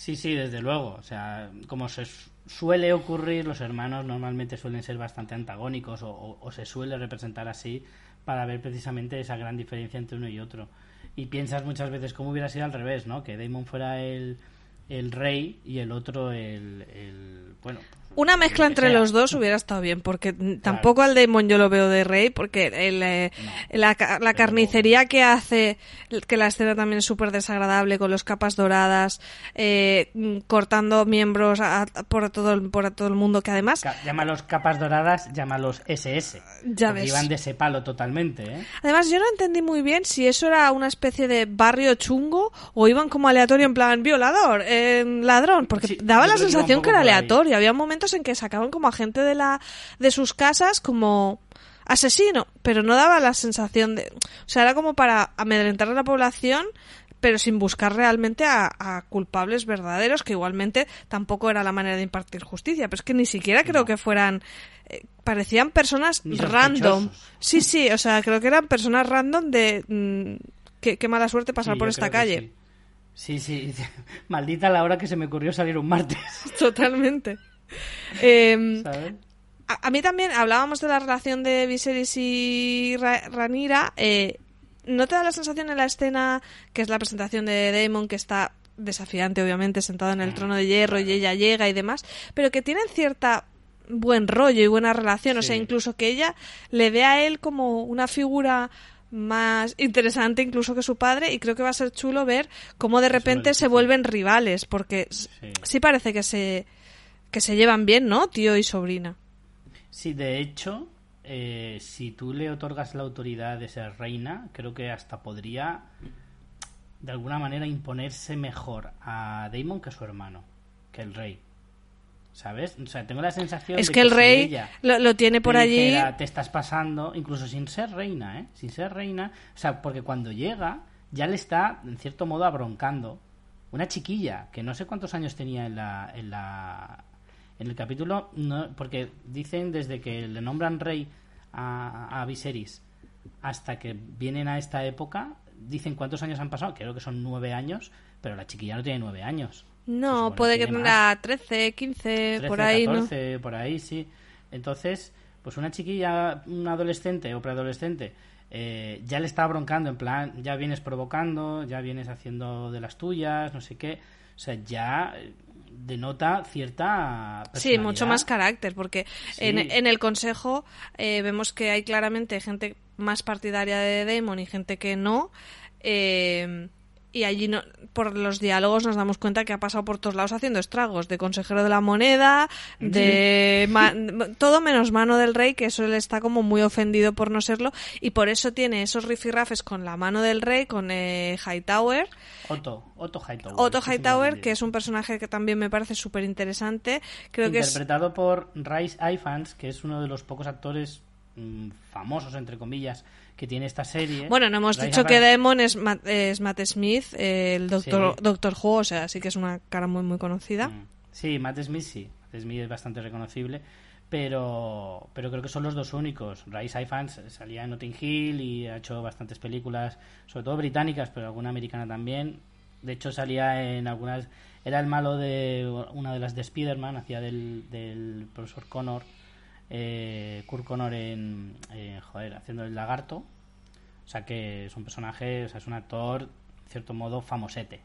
Sí, sí, desde luego. O sea, como se suele ocurrir, los hermanos normalmente suelen ser bastante antagónicos o, se suele representar así para ver precisamente esa gran diferencia entre uno y otro. Y piensas muchas veces cómo hubiera sido al revés, ¿no? Que Damon fuera el, el rey y el otro el, el bueno, una mezcla entre los dos hubiera estado bien, porque tampoco al Damon yo lo veo de rey, porque el, eh, la, carnicería que hace, que la escena también es súper desagradable, con los capas doradas, eh, cortando miembros por, todo el, por todo el mundo, que además... Llámalos capas doradas, llámalos SS. Ya ves. Iban de ese palo totalmente, ¿eh? Además, yo no entendí muy bien si eso era una especie de barrio chungo o iban como aleatorio en plan violador, ladrón, porque Sí, daba la un sensación que era aleatorio. Había momentos en que sacaban como a gente de la de sus casas como asesino, pero no daba la sensación de, o sea, era como para amedrentar a la población pero sin buscar realmente a, a culpables verdaderos, que igualmente tampoco era la manera de impartir justicia, pero es que ni siquiera creo que fueran eh, parecían personas random. Sí, sí, o sea, creo que eran personas random de mm, qué, qué mala suerte pasar Sí, por esta calle. Sí. sí, sí. Maldita la hora que se me ocurrió salir un martes. Totalmente. Em, ¿Sabes? a, a mí también hablábamos de la relación de Viserys y Ra- Ranira. Eh, ¿No te da la sensación en la escena que es la presentación de Daemon que está desafiante, obviamente, sentado en el trono de hierro y ella llega y demás, pero que tienen cierta buen rollo y buena relación, o sea, incluso que ella le ve a él como una figura más interesante incluso que su padre y creo que va a ser chulo ver cómo de repente se vuelven rivales porque Sí. sí parece que se que se llevan bien, ¿no? Tío y sobrina. Sí, de hecho, eh, si tú le otorgas la autoridad de ser reina, creo que hasta podría de alguna manera imponerse mejor a Daemon que a su hermano, que el rey. ¿Sabes? O sea, tengo la sensación Es de que el si rey ella lo, lo tiene por allí. dijera, te estás pasando, incluso sin ser reina, ¿eh? Sin ser reina. O sea, porque cuando llega, ya le está, en cierto modo, abroncando. Una chiquilla, que no sé cuántos años tenía en la. En, la, en el capítulo, no, porque dicen desde que le nombran rey a, a Viserys hasta que vienen a esta época, dicen cuántos años han pasado, creo que son nueve años, pero la chiquilla no tiene nueve años. No, puede que tenga 13, 15, 13, por ahí, 14, por ahí, sí. Entonces, pues una chiquilla, un adolescente o preadolescente, eh, ya le está broncando, en plan, ya vienes provocando, ya vienes haciendo de las tuyas, no sé qué. O sea, ya eh, denota cierta. Sí, mucho más carácter, porque Sí. en, en el consejo eh, vemos que hay claramente gente más partidaria de Daemon y gente que no. eh, y allí no, por los diálogos nos damos cuenta que ha pasado por todos lados haciendo estragos, de consejero de la moneda, de ma- todo menos mano del rey, que eso él está como muy ofendido por no serlo, y por eso tiene esos rifirrafes con la mano del rey, con eh, Hightower, Otto, Otto Hightower. Otto Hightower, que es un personaje que también me parece súper interesante. Creo que es. Interpretado por Rice Ifans, que es uno de los pocos actores mm, famosos, entre comillas, que tiene esta serie. Bueno, no hemos dicho que Demon es Matt, es Matt Smith, eh, el doctor, Sí. doctor Who, o sea, sí que es una cara muy, muy conocida. Mm. Sí, Matt Smith sí. Matt Smith es bastante reconocible. Pero, pero creo que son los dos únicos. Rice Ifans salía en Notting Hill y ha hecho bastantes películas, sobre todo británicas, pero alguna americana también. De hecho, salía en algunas. Era el malo de una de las de Spider-Man, hacía del, del profesor Connor, eh, Kurt Connor en. eh, joder, haciendo el lagarto. O sea que es un personaje, o sea, es un actor, en cierto modo, famosete.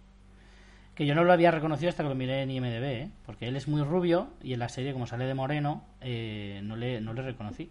Que yo no lo había reconocido hasta que lo miré en IMDB, ¿eh? porque él es muy rubio y en la serie, como sale de moreno, eh, no, le, no le reconocí.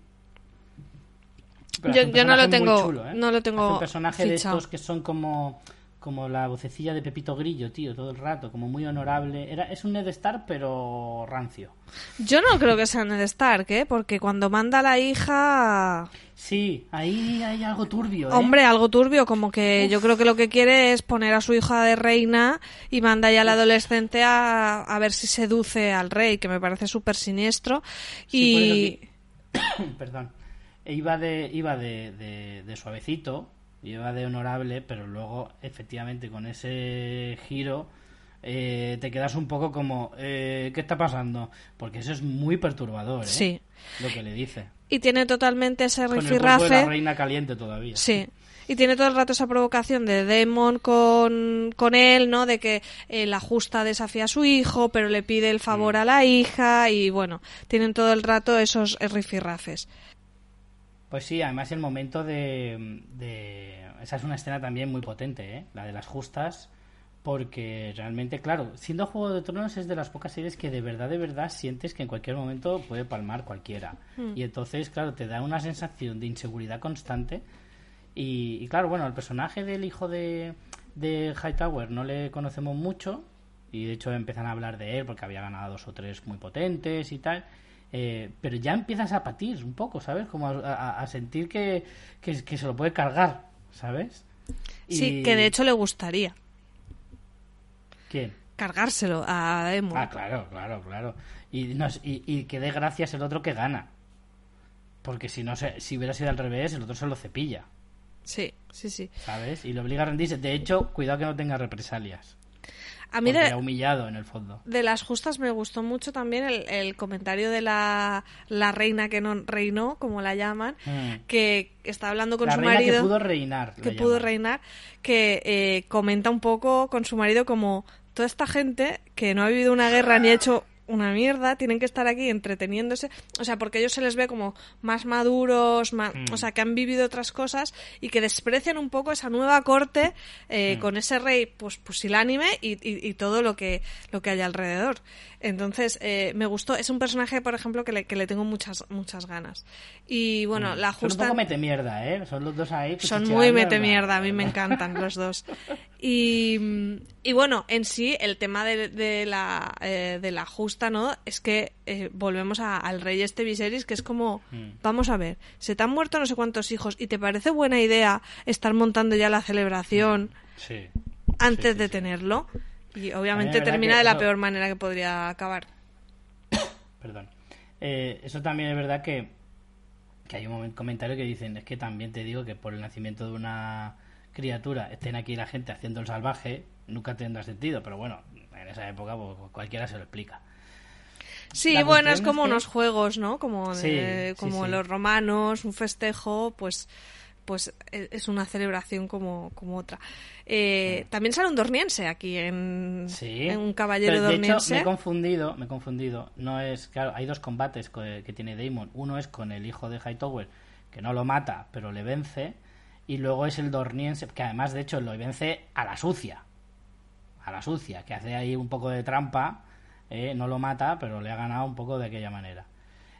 Pero Yo- no lo tengo- chulo, ¿eh? no lo tengo Hace un personaje de estos que son como, como la vocecilla de Pepito Grillo, tío, todo el rato, como muy honorable. Era, es un Ned Stark, pero rancio. Yo no creo que sea Ned Stark, ¿eh? Porque cuando manda a la hija. Sí, ahí hay algo turbio. ¿eh? Hombre, algo turbio, como que yo creo que lo que quiere es poner a su hija de reina y manda ya al adolescente a, a ver si seduce al rey, que me parece súper siniestro. Sí, y. perdón, e iba de iba de, de, de suavecito, iba de honorable, pero luego efectivamente con ese giro eh, te quedas un poco como eh, ¿qué está pasando? Porque eso es muy perturbador, ¿eh? Sí. Lo que le dice. Y tiene totalmente ese Con el cuerpo de la rifirrafe. reina caliente todavía. Sí. Y tiene todo el rato esa provocación de Demon con, con él, ¿no? De que eh, la justa desafía a su hijo, pero le pide el favor a la hija y bueno, tienen todo el rato esos rifirrafes. Pues sí, además el momento de, de- Esa es una escena también muy potente, ¿eh? La de las justas, porque realmente, claro, siendo Juego de Tronos es de las pocas series que de verdad, de verdad sientes que en cualquier momento puede palmar cualquiera. Y entonces, claro, te da una sensación de inseguridad constante. Y, y claro, bueno, el personaje del hijo de, de Hightower no le conocemos mucho. Y de hecho empiezan a hablar de él porque había ganado dos o tres muy potentes y tal. Eh, pero ya empiezas a patir un poco, ¿sabes? Como a, a- a sentir que, que, que se lo puede cargar, ¿sabes? Sí, que de hecho le gustaría. ¿Quién? Cargárselo a Daemon. Ah, claro, claro, claro. Y, no, y, y que dé gracias el otro que gana. Porque si no se, si hubiera sido al revés, el otro se lo cepilla. Sí, sí, sí. ¿Sabes? Y lo obliga a rendirse. De hecho, cuidado que no tenga represalias. A mí de, ha humillado en el fondo. de las justas me gustó mucho también el, el comentario de la, la reina que no reinó, como la llaman, Mm. que está hablando con La su reina marido. que pudo reinar. que pudo reinar, que eh, comenta un poco con su marido como toda esta gente que no ha vivido una guerra ni ha hecho una mierda, tienen que estar aquí entreteniéndose, o sea, porque ellos se les ve como más maduros, más, Mm. o sea, que han vivido otras cosas y que desprecian un poco esa nueva corte eh, Mm. con ese rey pues pusilánime y, y, y todo lo que, lo que hay alrededor. Entonces, eh, me gustó, es un personaje, por ejemplo, que le, que le tengo muchas, muchas ganas. Y bueno, la Mm. Son un justa... poco mete mierda, ¿eh? Son los dos ahí. Son muy mete mierda, a mí me encantan los dos. Y, y bueno, en sí, el tema de, de la, eh, de la justa, ¿no? Es que eh, volvemos a- al rey este Viserys, que es como, Mm. vamos a ver, se te han muerto no sé cuántos hijos y te parece buena idea estar montando ya la celebración Sí. antes sí, de tenerlo. Y obviamente verdad termina de la eso- peor manera que podría acabar. Perdón. Eh, eso también es verdad que, que hay un comentario que dicen, es que también te digo que por el nacimiento de una criatura estén aquí la gente haciendo el salvaje, nunca tendrá sentido, pero bueno, en esa época pues, cualquiera se lo explica. Sí, La bueno, es como es que- unos juegos, ¿no? Como, Sí, como sí. los romanos, un festejo, pues pues e- es una celebración como, como otra. Eh, También sale un dorniense aquí en, un caballero Pero, de hecho, me he confundido, me he confundido. No es, claro, hay dos combates co- que tiene Daemon. Uno es con el hijo de Hightower, que no lo mata, pero le vence. Y luego es el Dorniense, que además, de hecho, lo vence a la sucia. A la sucia, que hace ahí un poco de trampa. eh, no lo mata, pero le ha ganado un poco de aquella manera.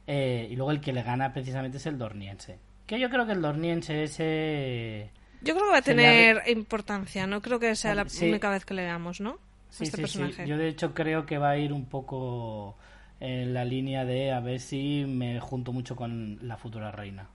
Eh, y luego el que le gana precisamente es el Dorniense. Que yo creo que el Dorniense ese... Yo creo que va a le tener importancia, no creo que sea la Sí. única vez que le veamos, ¿no? Sí, este sí, sí. personaje. Yo de hecho creo que va a ir un poco en la línea de a ver si me junto mucho con la futura reina.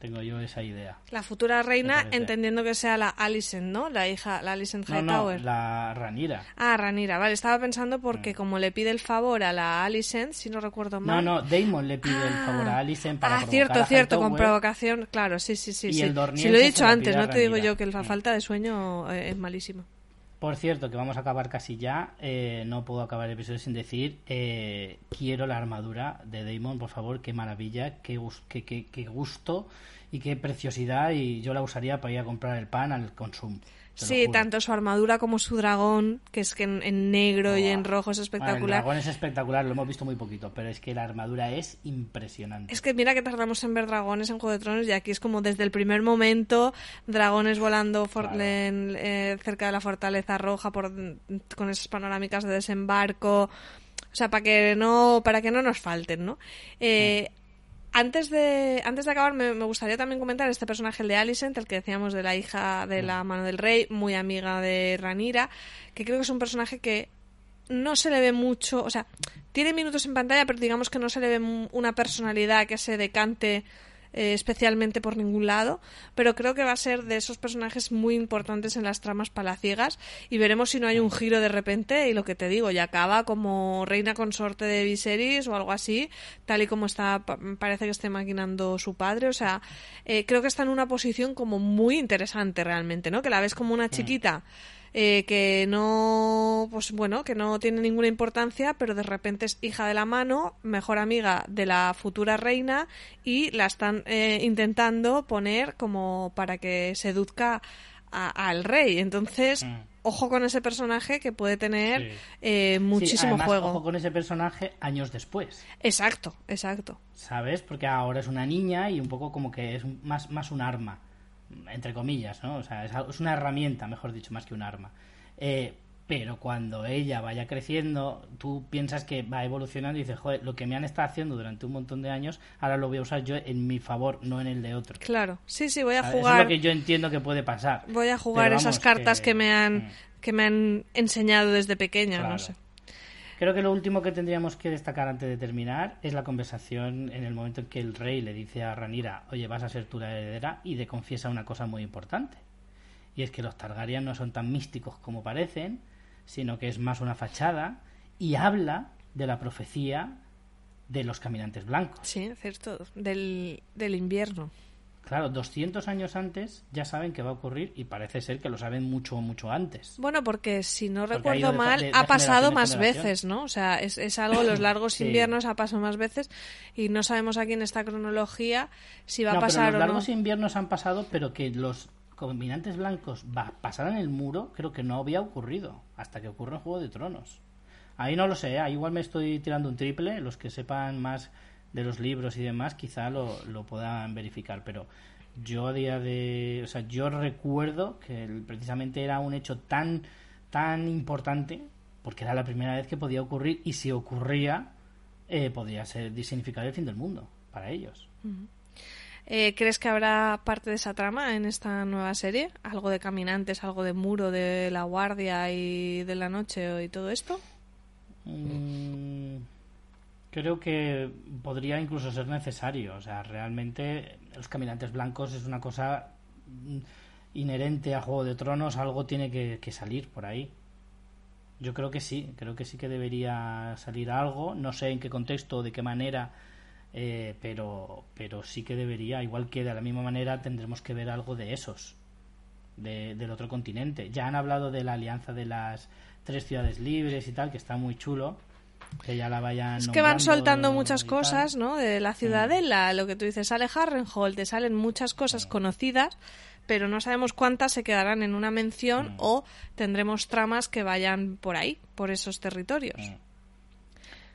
Tengo yo esa idea. La futura reina, entendiendo que sea la Alicent, ¿no? La hija, la Alicent No, no, Hightower. la Ranira. Ah, Ranira, vale, estaba pensando porque como le pide el favor a la Alicent, si no recuerdo No, mal. no, Damon le pide el favor a Alicent para Ah, cierto, a cierto, con Hightower. provocación, claro, sí, sí, sí. Y sí. el Si lo he dicho antes, no te digo yo que la Mm. falta de sueño eh, es malísima. Por cierto, que vamos a acabar casi ya. eh, no puedo acabar el episodio sin decir eh, quiero la armadura de Damon, por favor. Qué maravilla, qué, qué gusto y qué preciosidad. Y yo la usaría para ir a comprar el pan al consumo. Sí, tanto su armadura como su dragón, que es que en, en negro y en rojo es Bueno, el espectacular. dragón es espectacular, lo hemos visto muy poquito, pero es que la armadura es impresionante. Es que mira que tardamos en ver dragones en Juego de Tronos y aquí es como desde el primer momento dragones volando for- Claro. en- eh, cerca de la fortaleza roja por, con esas panorámicas de desembarco. O sea, para que no para que no nos falten, ¿no? Eh, Antes de, antes de acabar, me, me gustaría también comentar este personaje, el de Alicent, el que decíamos de la hija de la mano del rey, muy amiga de Ranira, que creo que es un personaje que no se le ve mucho, o sea, tiene minutos en pantalla, pero digamos que no se le ve una personalidad que se decante eh, especialmente por ningún lado, pero creo que va a ser de esos personajes muy importantes en las tramas palaciegas y veremos si no hay un giro de repente y lo que te digo, ya acaba como reina consorte de Viserys o algo así, tal y como está, pa- parece que esté maquinando su padre, o sea, eh, creo que está en una posición como muy interesante realmente, ¿no? Que la ves como una chiquita eh, que no, pues bueno, que no tiene ninguna importancia, pero de repente es hija de la mano, mejor amiga de la futura reina y la están eh, intentando poner como para que seduzca al rey. Entonces, Mm. ojo con ese personaje que puede tener Sí. eh, Sí, muchísimo además, juego. Ojo con ese personaje años después, Exacto, exacto. ¿sabes? Porque ahora es una niña y un poco como que es más, más un arma, entre comillas, ¿no? O sea, es, una herramienta, mejor dicho, más que un arma. Eh, pero cuando ella vaya creciendo, tú piensas que va evolucionando y dices, joder, lo que me han estado haciendo durante un montón de años, ahora lo voy a usar yo en mi favor, no en el de otro. Claro, sí, sí, voy a ¿Sabes? Eso es jugar. lo que yo entiendo que puede pasar. Voy a jugar esas cartas que, me han Mm. que me han enseñado desde pequeña, no sé. Creo que lo último que tendríamos que destacar antes de terminar es la conversación en el momento en que el rey le dice a Ranira, oye, vas a ser tú la heredera, y le confiesa una cosa muy importante. Y es que los Targaryen no son tan místicos como parecen, sino que es más una fachada y habla de la profecía de los caminantes blancos. Sí, cierto, del, del invierno. Claro, 200 años antes ya saben que va a ocurrir y parece ser que lo saben mucho, mucho antes. Bueno, porque si no recuerdo mal, ha pasado más veces, ¿no? O sea, es, es algo, los largos inviernos ha pasado más veces y no sabemos aquí en esta cronología si va a pasar pero los o no. largos inviernos han pasado, pero que los caminantes blancos pasaran el muro, creo que no había ocurrido hasta que ocurrió en Juego de Tronos. Ahí no lo sé, ¿eh? igual me estoy tirando un triple, los que sepan más de los libros y demás quizá lo, lo puedan verificar, pero yo a día de... O sea, yo recuerdo que precisamente era un hecho tan, tan importante, porque era la primera vez que podía ocurrir, y si ocurría, eh, podría ser significar el fin del mundo para ellos. Eh, ¿Crees que habrá parte de esa trama en esta nueva serie? ¿Algo de caminantes, algo de muro, de la guardia y de la noche y todo esto? Mm, creo que podría incluso ser necesario. O sea, realmente los caminantes blancos es una cosa inherente a Juego de Tronos, algo tiene que, salir por ahí. Yo creo que sí, creo que sí que debería salir algo. No sé en qué contexto o de qué manera, eh, pero, pero sí que debería. Igual que de la misma manera tendremos que ver algo de esos, del otro continente. Ya han hablado de la alianza de las tres ciudades libres y tal, que está muy chulo que ya la vayan es que van soltando muchas cosas no de la ciudadela lo que tú dices sale Harrenhal te salen muchas cosas conocidas pero no sabemos cuántas se quedarán en una mención o tendremos tramas que vayan por ahí por esos territorios.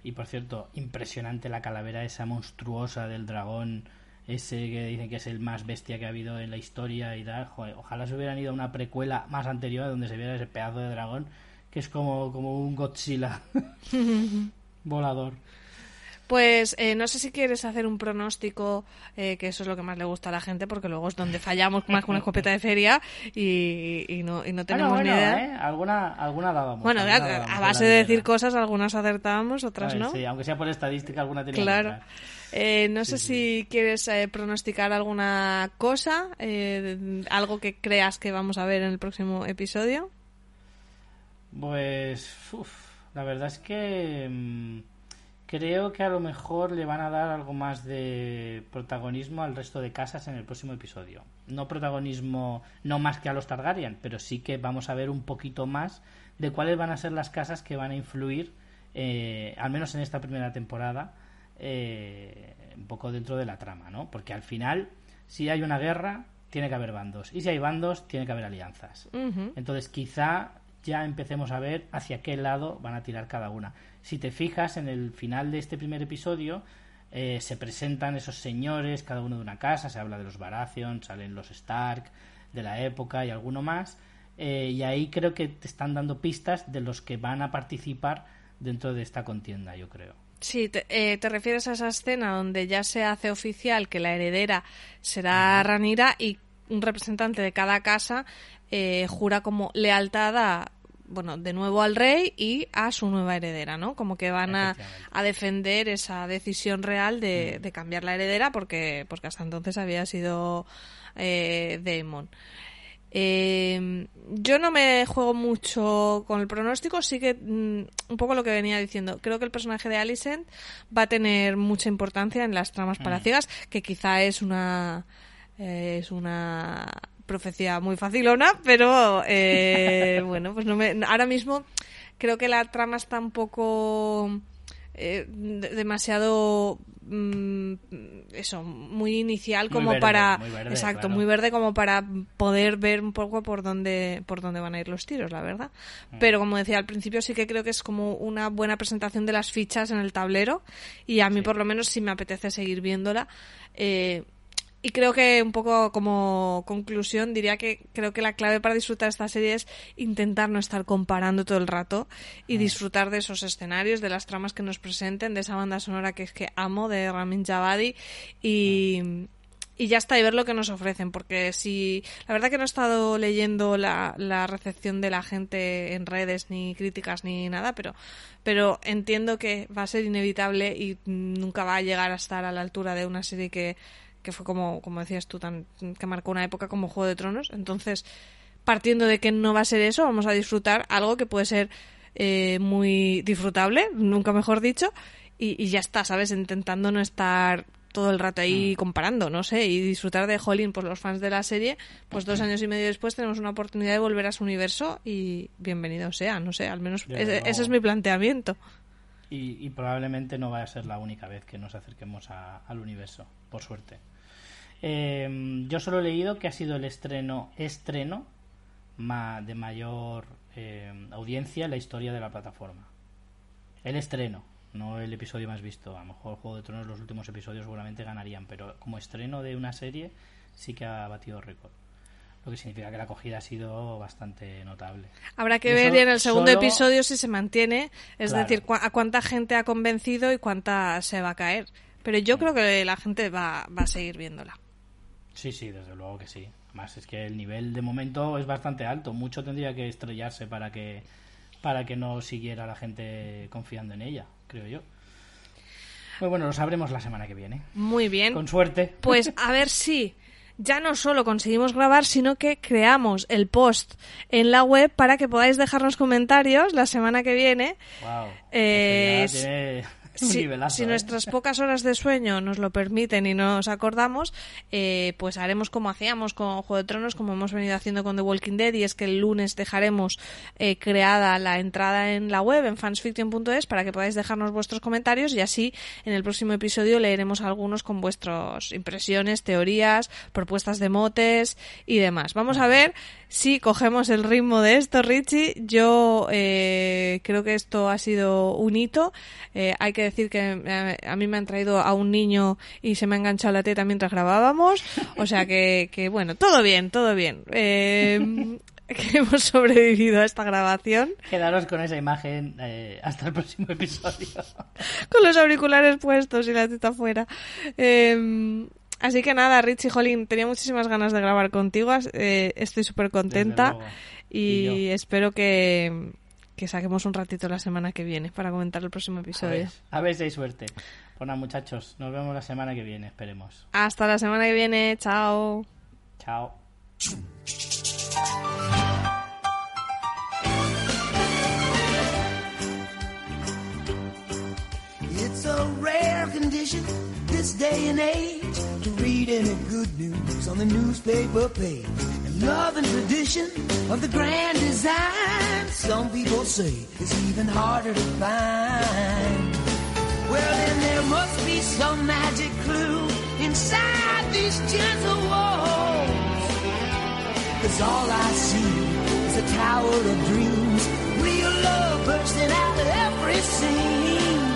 Y por cierto impresionante la calavera esa monstruosa del dragón ese que dicen que es el más bestia que ha habido en la historia y tal. Ojalá se hubieran ido a una precuela más anterior donde se viera ese pedazo de dragón que es como, como un Godzilla volador. Pues eh, no sé si quieres hacer un pronóstico, eh, que eso es lo que más le gusta a la gente, porque luego es donde fallamos más con una escopeta de feria y, y, no, y no tenemos ni idea. ¿eh? Alguna, alguna dábamos. Bueno, a, base de decir cosas, algunas acertábamos, otras no. Sí, aunque sea por estadística, alguna tenía Claro. Eh, no sé si quieres pronosticar alguna cosa, algo que creas que vamos a ver en el próximo episodio. Pues, la verdad es que mm, creo que a lo mejor le van a dar algo más de protagonismo al resto de casas en el próximo episodio. No protagonismo, no más que a los Targaryen, pero sí que vamos a ver un poquito más de cuáles van a ser las casas que van a influir, eh, al menos en esta primera temporada, eh, un poco dentro de la trama, ¿no? Porque al final, si hay una guerra, tiene que haber bandos. Y si hay bandos, tiene que haber alianzas. Entonces, quizá ya empecemos a ver hacia qué lado van a tirar cada una. Si te fijas, en el final de este primer episodio eh, se presentan esos señores, cada uno de una casa, se habla de los Baratheon, salen los Stark de la época y alguno más, eh, y ahí creo que te están dando pistas de los que van a participar dentro de esta contienda, yo creo. Sí, te, eh, te, refieres a esa escena donde ya se hace oficial que la heredera será Ranira y un representante de cada casa jura como lealtad a, bueno, de nuevo al rey y a su nueva heredera, ¿no? Como que van a, defender esa decisión real de, de, cambiar la heredera porque, porque hasta entonces había sido eh, Daemon. Eh, yo no me juego mucho con el pronóstico, sí que mm, un poco lo que venía diciendo. Creo que el personaje de Alicent va a tener mucha importancia en las tramas mm. palaciegas, que quizá es una eh, es una profecía muy facilona, pero eh, bueno, pues no me, ahora mismo creo que la trama está un poco eh, demasiado mm, eso muy inicial como para exacto muy verde como para poder ver un poco por dónde por dónde van a ir los tiros la verdad. Mm. pero como decía al principio sí que creo que es como una buena presentación de las fichas en el tablero y a mí por lo menos si me apetece seguir viéndola eh, y creo que un poco como conclusión diría que creo que la clave para disfrutar esta serie es intentar no estar comparando todo el rato y disfrutar de esos escenarios, de las tramas que nos presenten, de esa banda sonora que es que amo de Ramin Javadi y, y ya está, y ver lo que nos ofrecen, porque si la verdad que no he estado leyendo la, la recepción de la gente en redes, ni críticas, ni nada, pero, pero entiendo que va a ser inevitable y nunca va a llegar a estar a la altura de una serie que que fue como, como decías tú, tan, que marcó una época como Juego de Tronos. Entonces, partiendo de que no va a ser eso, vamos a disfrutar algo que puede ser eh, muy disfrutable, nunca mejor dicho, y, y ya está, ¿sabes? Intentando no estar todo el rato ahí comparando, no sé, y disfrutar de Jolín, pues los fans de la serie, pues dos años y medio después tenemos una oportunidad de volver a su universo y bienvenido sea, no sé, al menos ese, es mi planteamiento. Y, y probablemente no vaya a ser la única vez que nos acerquemos a- al universo, por suerte. Eh, yo solo he leído que ha sido el estreno estreno ma- de mayor eh, audiencia en la historia de la plataforma. El estreno, no el episodio más visto. A lo mejor Juego de Tronos los últimos episodios seguramente ganarían, pero como estreno de una serie sí que ha batido récord. Lo que significa que la acogida ha sido bastante notable. Habrá que ver en el segundo solo- episodio si se mantiene, es Claro. decir, cua- a cuánta gente ha convencido y cuánta se va a caer. Pero yo creo que la gente va, va a seguir viéndola. Sí, sí, desde luego que sí. Además es que el nivel de momento es bastante alto. Mucho tendría que estrellarse para que para que no siguiera la gente confiando en ella, creo yo. Pues bueno, lo sabremos la semana que viene. Muy bien. Con suerte. Pues a ver si ya no solo conseguimos grabar, sino que creamos el post en la web para que podáis dejarnos comentarios la semana que viene. Wow. Eh, Si, ¿eh? nuestras pocas horas de sueño nos lo permiten y nos acordamos, eh, pues haremos como hacíamos con Juego de Tronos, como hemos venido haciendo con The Walking Dead, y es que el lunes dejaremos eh, creada la entrada en la web, en fansfiction.es, para que podáis dejarnos vuestros comentarios y así en el próximo episodio leeremos algunos con vuestras impresiones, teorías, propuestas de motes y demás. Vamos a ver si cogemos el ritmo de esto, Richie. Yo creo que esto ha sido un hito. Hay que decir que eh, a mí me han traído a un niño y se me ha enganchado la teta mientras grabábamos. O sea que, que bueno, todo bien, todo bien. Eh, que hemos sobrevivido a esta grabación Quedaros con esa imagen eh, hasta el próximo episodio. con los auriculares puestos y la teta fuera. Eh, así que nada, Richie Jolín, tenía muchísimas ganas de grabar contigo. eh, estoy súper contenta y, espero que, que saquemos un ratito la semana que viene para comentar el próximo A episodio. ver, a ver si hay suerte. Pues nada, muchachos, nos vemos la semana que viene, esperemos. Hasta la semana que viene, chao. Chao. It's a rare condition this day and age to read any good news on the newspaper page. And love and tradition of the grand design, some people say it's even harder to find. Well, then there must be some magic clue inside these gentle walls. Cause all I see is a tower of dreams, real love bursting out of every scene.